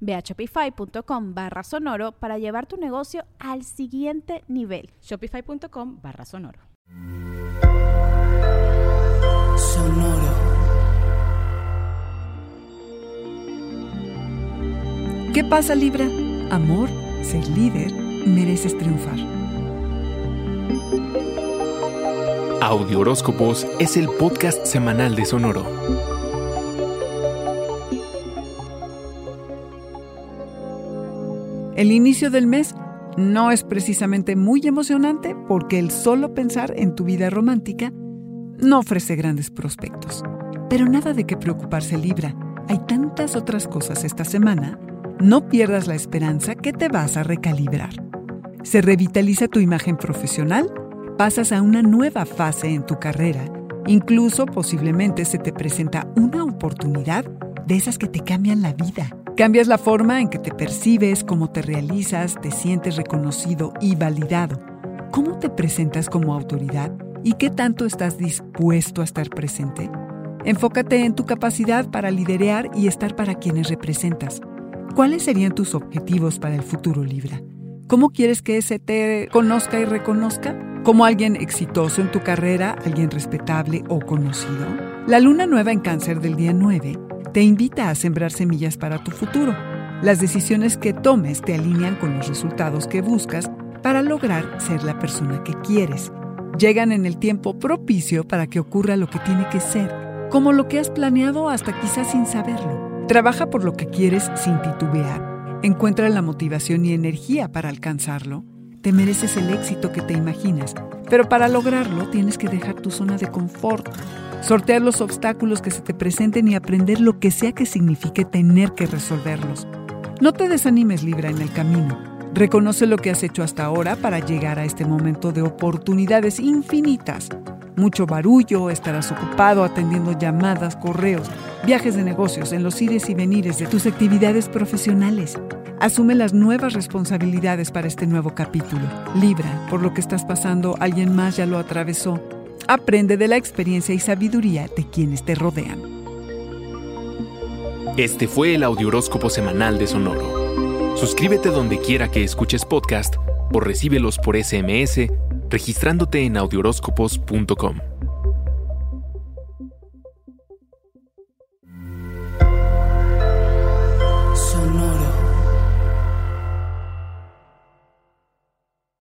Ve a shopify.com barra sonoro para llevar tu negocio al siguiente nivel. Shopify.com barra sonoro. Sonoro. ¿Qué pasa Libra? Amor, ser líder, mereces triunfar. Audio Horóscopos es el podcast semanal de Sonoro. El inicio del mes no es precisamente muy emocionante porque el solo pensar en tu vida romántica no ofrece grandes prospectos. Pero nada de qué preocuparse Libra. Hay tantas otras cosas esta semana. No pierdas la esperanza que te vas a recalibrar. Se revitaliza tu imagen profesional, pasas a una nueva fase en tu carrera. Incluso posiblemente se te presenta una oportunidad de esas que te cambian la vida. Cambias la forma en que te percibes, cómo te realizas, te sientes reconocido y validado. ¿Cómo te presentas como autoridad y qué tanto estás dispuesto a estar presente? Enfócate en tu capacidad para liderear y estar para quienes representas. ¿Cuáles serían tus objetivos para el futuro Libra? ¿Cómo quieres que ese te conozca y reconozca? ¿Como alguien exitoso en tu carrera, alguien respetable o conocido? La luna nueva en cáncer del día 9 te invita a sembrar semillas para tu futuro. Las decisiones que tomes te alinean con los resultados que buscas para lograr ser la persona que quieres. Llegan en el tiempo propicio para que ocurra lo que tiene que ser, como lo que has planeado hasta quizás sin saberlo. Trabaja por lo que quieres sin titubear. Encuentra la motivación y energía para alcanzarlo. Te mereces el éxito que te imaginas, pero para lograrlo tienes que dejar tu zona de confort sortear los obstáculos que se te presenten y aprender lo que sea que signifique tener que resolverlos. No te desanimes Libra en el camino. Reconoce lo que has hecho hasta ahora para llegar a este momento de oportunidades infinitas. Mucho barullo, estarás ocupado atendiendo llamadas, correos, viajes de negocios, en los ires y venires de tus actividades profesionales. Asume las nuevas responsabilidades para este nuevo capítulo. Libra, por lo que estás pasando, alguien más ya lo atravesó Aprende de la experiencia y sabiduría de quienes te rodean. Este fue el Audioróscopo Semanal de Sonoro. Suscríbete donde quiera que escuches podcast o recíbelos por SMS registrándote en audioróscopos.com.